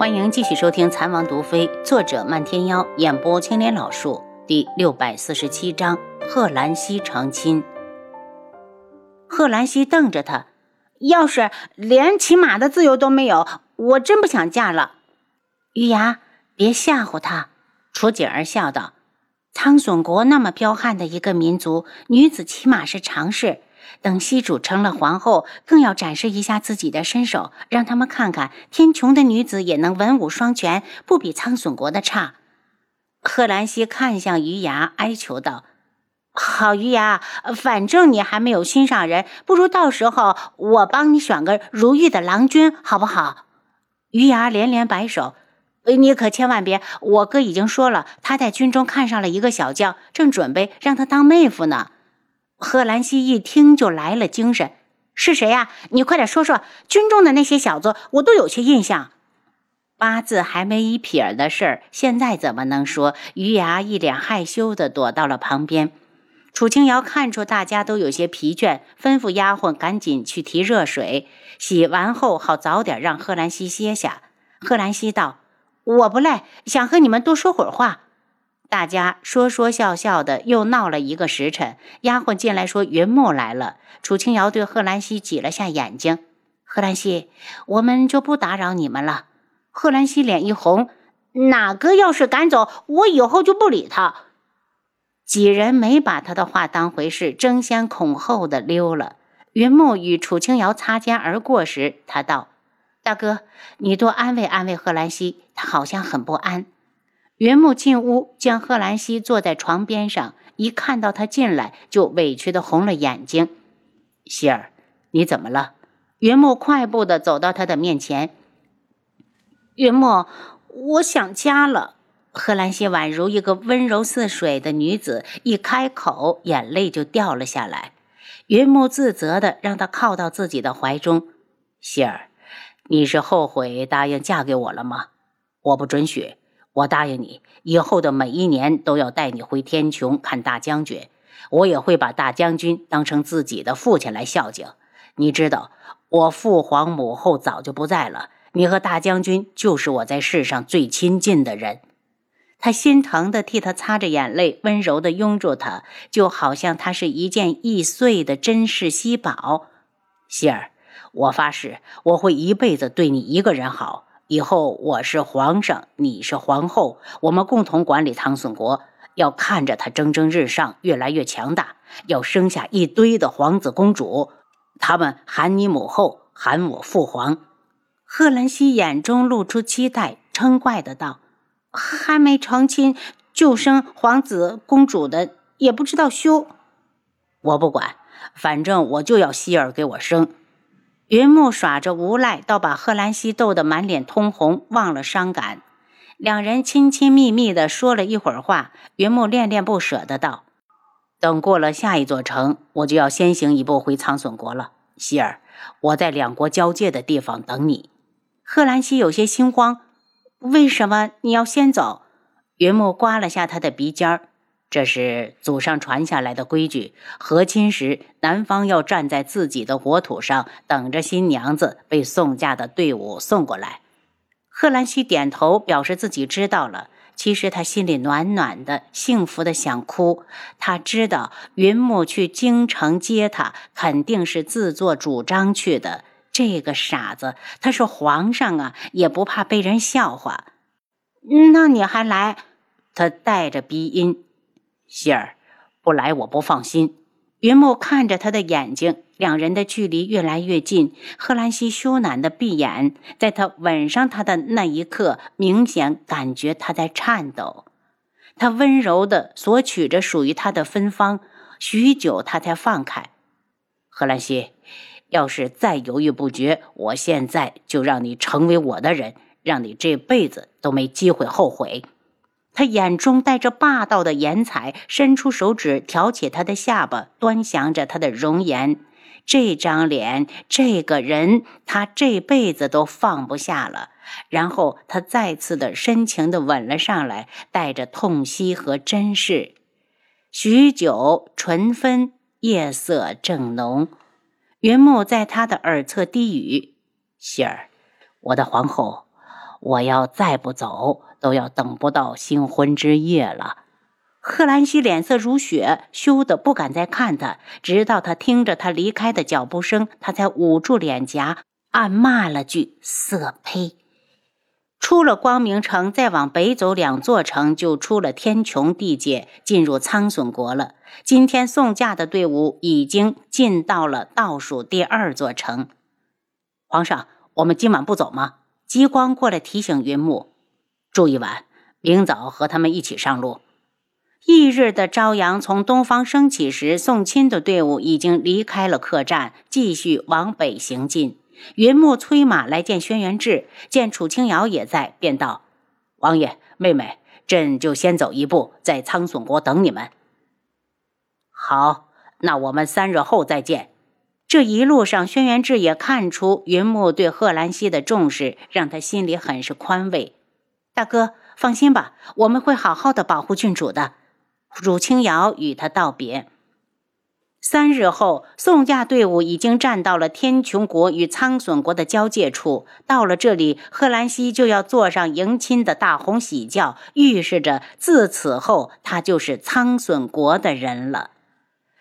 欢迎继续收听《残王毒妃》，作者漫天妖，演播青莲老树，第六百四十七章：贺兰溪成亲。贺兰溪瞪着他，要是连骑马的自由都没有，我真不想嫁了。玉牙，别吓唬他。楚景儿笑道：“苍隼国那么彪悍的一个民族，女子骑马是常事。”等西主成了皇后，更要展示一下自己的身手，让他们看看天穹的女子也能文武双全，不比苍隼国的差。贺兰溪看向余牙，哀求道：“好，余牙，反正你还没有心上人，不如到时候我帮你选个如玉的郎君，好不好？”余牙连连摆手：“你可千万别！我哥已经说了，他在军中看上了一个小将，正准备让他当妹夫呢。”贺兰溪一听就来了精神，是谁呀？你快点说说，军中的那些小子，我都有些印象。八字还没一撇的事儿，现在怎么能说？余牙一脸害羞的躲到了旁边。楚清瑶看出大家都有些疲倦，吩咐丫鬟赶紧去提热水，洗完后好早点让贺兰溪歇下。贺兰溪道：“我不累，想和你们多说会儿话。”大家说说笑笑的，又闹了一个时辰。丫鬟进来说：“云木来了。”楚清瑶对贺兰溪挤了下眼睛：“贺兰溪，我们就不打扰你们了。”贺兰溪脸一红：“哪个要是敢走，我以后就不理他。”几人没把他的话当回事，争先恐后的溜了。云木与楚清瑶擦肩而过时，他道：“大哥，你多安慰安慰贺兰溪，他好像很不安。”云木进屋，将贺兰溪坐在床边上，一看到他进来，就委屈的红了眼睛。希儿，你怎么了？云木快步的走到他的面前。云木，我想家了。贺兰溪宛如一个温柔似水的女子，一开口，眼泪就掉了下来。云木自责的让她靠到自己的怀中。希儿，你是后悔答应嫁给我了吗？我不准许。我答应你，以后的每一年都要带你回天穹看大将军，我也会把大将军当成自己的父亲来孝敬。你知道，我父皇母后早就不在了，你和大将军就是我在世上最亲近的人。他心疼的替他擦着眼泪，温柔的拥住他，就好像他是一件易碎的珍世稀宝。希儿，我发誓，我会一辈子对你一个人好。以后我是皇上，你是皇后，我们共同管理唐宋国，要看着他蒸蒸日上，越来越强大，要生下一堆的皇子公主，他们喊你母后，喊我父皇。贺兰溪眼中露出期待，嗔怪的道：“还没成亲就生皇子公主的，也不知道羞。我不管，反正我就要希儿给我生。”云木耍着无赖，倒把贺兰溪逗得满脸通红，忘了伤感。两人亲亲密密地说了一会儿话，云木恋恋不舍的道：“等过了下一座城，我就要先行一步回苍隼国了。希儿，我在两国交界的地方等你。”贺兰溪有些心慌：“为什么你要先走？”云木刮了下他的鼻尖儿。这是祖上传下来的规矩。和亲时，男方要站在自己的国土上，等着新娘子被送嫁的队伍送过来。贺兰溪点头，表示自己知道了。其实他心里暖暖的，幸福的想哭。他知道云木去京城接他，肯定是自作主张去的。这个傻子，他是皇上啊，也不怕被人笑话。那你还来？他带着鼻音。希儿，不来我不放心。云木看着他的眼睛，两人的距离越来越近。贺兰西羞赧的闭眼，在他吻上他的那一刻，明显感觉他在颤抖。他温柔的索取着属于他的芬芳，许久他才放开。贺兰西，要是再犹豫不决，我现在就让你成为我的人，让你这辈子都没机会后悔。他眼中带着霸道的颜彩，伸出手指挑起他的下巴，端详着他的容颜。这张脸，这个人，他这辈子都放不下了。然后他再次的深情的吻了上来，带着痛惜和珍视。许久，唇分，夜色正浓。云木在他的耳侧低语：“希儿，我的皇后。”我要再不走，都要等不到新婚之夜了。贺兰西脸色如雪，羞得不敢再看他，直到他听着他离开的脚步声，他才捂住脸颊，暗骂了句“色胚”。出了光明城，再往北走两座城，就出了天穹地界，进入苍隼国了。今天送嫁的队伍已经进到了倒数第二座城。皇上，我们今晚不走吗？极光过来提醒云木：“住一晚，明早和他们一起上路。”翌日的朝阳从东方升起时，送亲的队伍已经离开了客栈，继续往北行进。云木催马来见轩辕志，见楚清瑶也在，便道：“王爷、妹妹，朕就先走一步，在苍隼国等你们。”好，那我们三日后再见。这一路上，轩辕志也看出云木对贺兰溪的重视，让他心里很是宽慰。大哥，放心吧，我们会好好的保护郡主的。汝清瑶与他道别。三日后，送嫁队伍已经站到了天穹国与苍隼国的交界处。到了这里，贺兰西就要坐上迎亲的大红喜轿，预示着自此后他就是苍隼国的人了。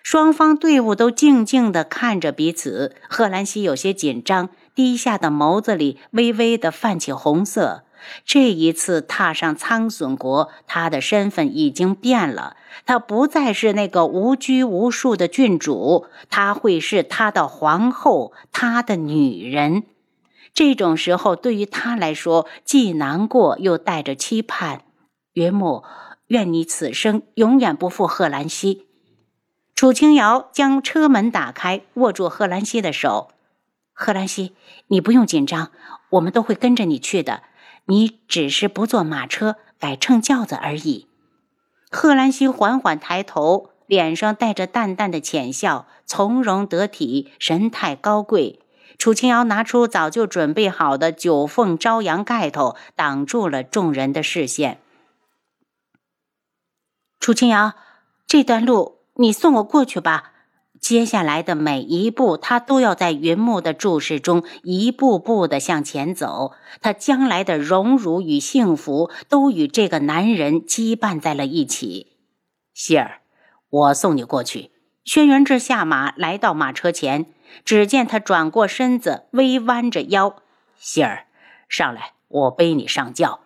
双方队伍都静静地看着彼此，贺兰西有些紧张，低下的眸子里微微的泛起红色。这一次踏上苍隼国，他的身份已经变了。他不再是那个无拘无束的郡主，他会是他的皇后，他的女人。这种时候，对于他来说，既难过又带着期盼。云母，愿你此生永远不负贺兰溪。楚清瑶将车门打开，握住贺兰溪的手。贺兰溪，你不用紧张，我们都会跟着你去的。你只是不坐马车，改乘轿子而已。贺兰西缓缓抬头，脸上带着淡淡的浅笑，从容得体，神态高贵。楚清瑶拿出早就准备好的九凤朝阳盖头，挡住了众人的视线。楚清瑶，这段路你送我过去吧。接下来的每一步，他都要在云木的注视中一步步的向前走。他将来的荣辱与幸福，都与这个男人羁绊在了一起。希儿，我送你过去。轩辕志下马，来到马车前，只见他转过身子，微弯着腰。希儿，上来，我背你上轿。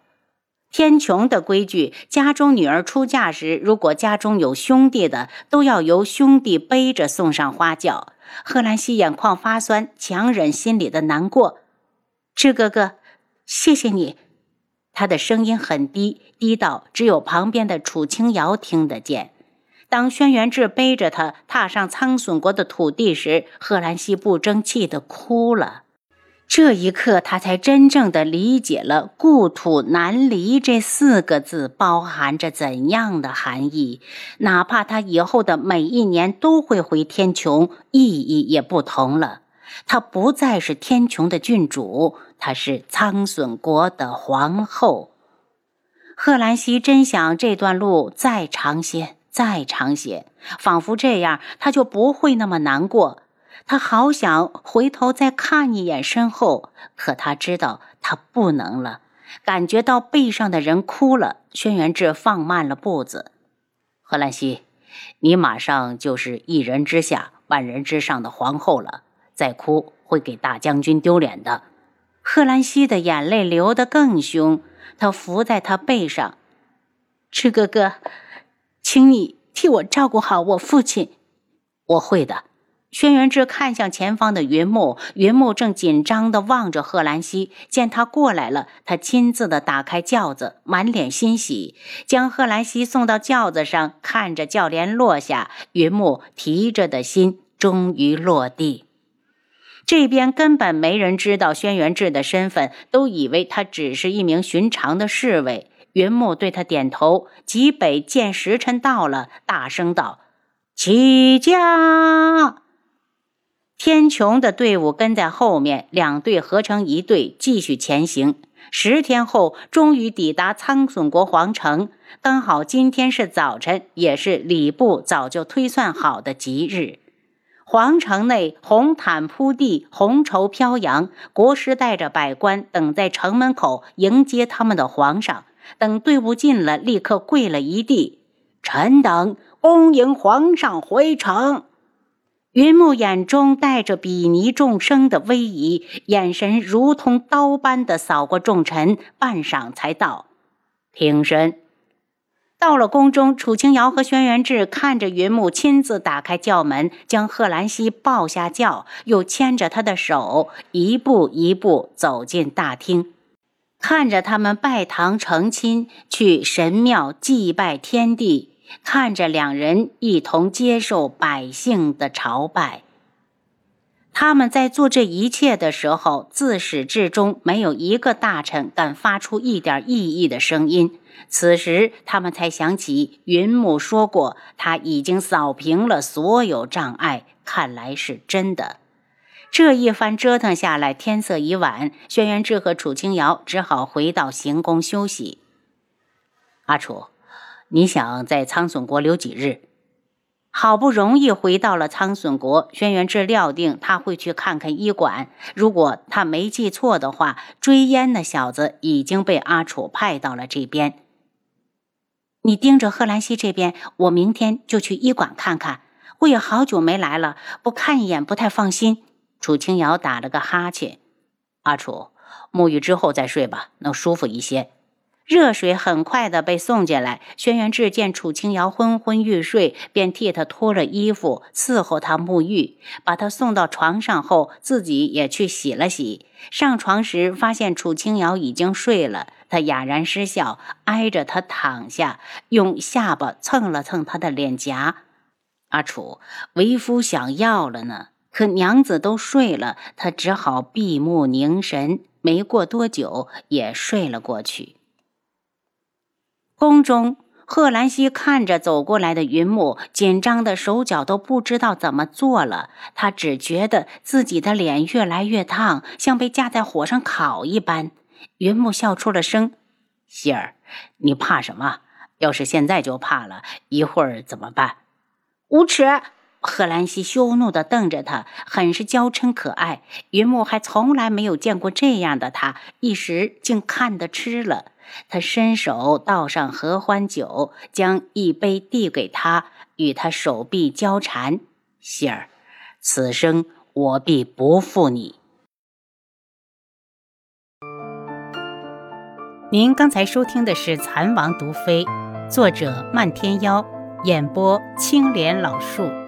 天穹的规矩，家中女儿出嫁时，如果家中有兄弟的，都要由兄弟背着送上花轿。贺兰西眼眶发酸，强忍心里的难过。志哥哥，谢谢你。他的声音很低，低到只有旁边的楚清瑶听得见。当轩辕志背着他踏上苍隼国的土地时，贺兰西不争气的哭了。这一刻，他才真正的理解了“故土难离”这四个字包含着怎样的含义。哪怕他以后的每一年都会回天穹，意义也不同了。他不再是天穹的郡主，她是苍隼国的皇后。贺兰西真想这段路再长些，再长些，仿佛这样他就不会那么难过。他好想回头再看一眼身后，可他知道他不能了。感觉到背上的人哭了，轩辕志放慢了步子。贺兰溪，你马上就是一人之下、万人之上的皇后了，再哭会给大将军丢脸的。贺兰溪的眼泪流得更凶，他伏在他背上，赤哥哥，请你替我照顾好我父亲。我会的。轩辕志看向前方的云木，云木正紧张地望着贺兰溪。见他过来了，他亲自的打开轿子，满脸欣喜，将贺兰溪送到轿子上。看着轿帘落下，云木提着的心终于落地。这边根本没人知道轩辕志的身份，都以为他只是一名寻常的侍卫。云木对他点头。极北见时辰到了，大声道：“起驾！”天穹的队伍跟在后面，两队合成一队，继续前行。十天后，终于抵达苍隼国皇城。刚好今天是早晨，也是礼部早就推算好的吉日。皇城内红毯铺地，红绸飘扬，国师带着百官等在城门口迎接他们的皇上。等队伍进了，立刻跪了一地。臣等恭迎皇上回城。云木眼中带着比拟众生的威仪，眼神如同刀般的扫过众臣，半晌才道：“平身。”到了宫中，楚清瑶和轩辕志看着云木亲自打开轿门，将贺兰溪抱下轿，又牵着他的手，一步一步走进大厅，看着他们拜堂成亲，去神庙祭拜天地。看着两人一同接受百姓的朝拜，他们在做这一切的时候，自始至终没有一个大臣敢发出一点异议的声音。此时，他们才想起云母说过，他已经扫平了所有障碍，看来是真的。这一番折腾下来，天色已晚，轩辕志和楚清瑶只好回到行宫休息。阿楚。你想在苍隼国留几日？好不容易回到了苍隼国，轩辕志料定他会去看看医馆。如果他没记错的话，追烟那小子已经被阿楚派到了这边。你盯着贺兰溪这边，我明天就去医馆看看。我也好久没来了，不看一眼不太放心。楚清瑶打了个哈欠。阿楚，沐浴之后再睡吧，能舒服一些。热水很快的被送进来，轩辕志见楚清瑶昏昏欲睡，便替她脱了衣服，伺候她沐浴。把她送到床上后，自己也去洗了洗。上床时发现楚清瑶已经睡了，他哑然失笑，挨着她躺下，用下巴蹭了蹭她的脸颊。阿楚，为夫想要了呢，可娘子都睡了，他只好闭目凝神。没过多久，也睡了过去。宫中，贺兰溪看着走过来的云木，紧张的手脚都不知道怎么做了。他只觉得自己的脸越来越烫，像被架在火上烤一般。云木笑出了声：“希儿，你怕什么？要是现在就怕了，一会儿怎么办？”无耻！贺兰溪羞怒地瞪着他，很是娇嗔可爱。云木还从来没有见过这样的他，一时竟看得痴了。他伸手倒上合欢酒，将一杯递给他，与他手臂交缠。喜儿，此生我必不负你。您刚才收听的是《蚕王毒妃》，作者漫天妖，演播青莲老树。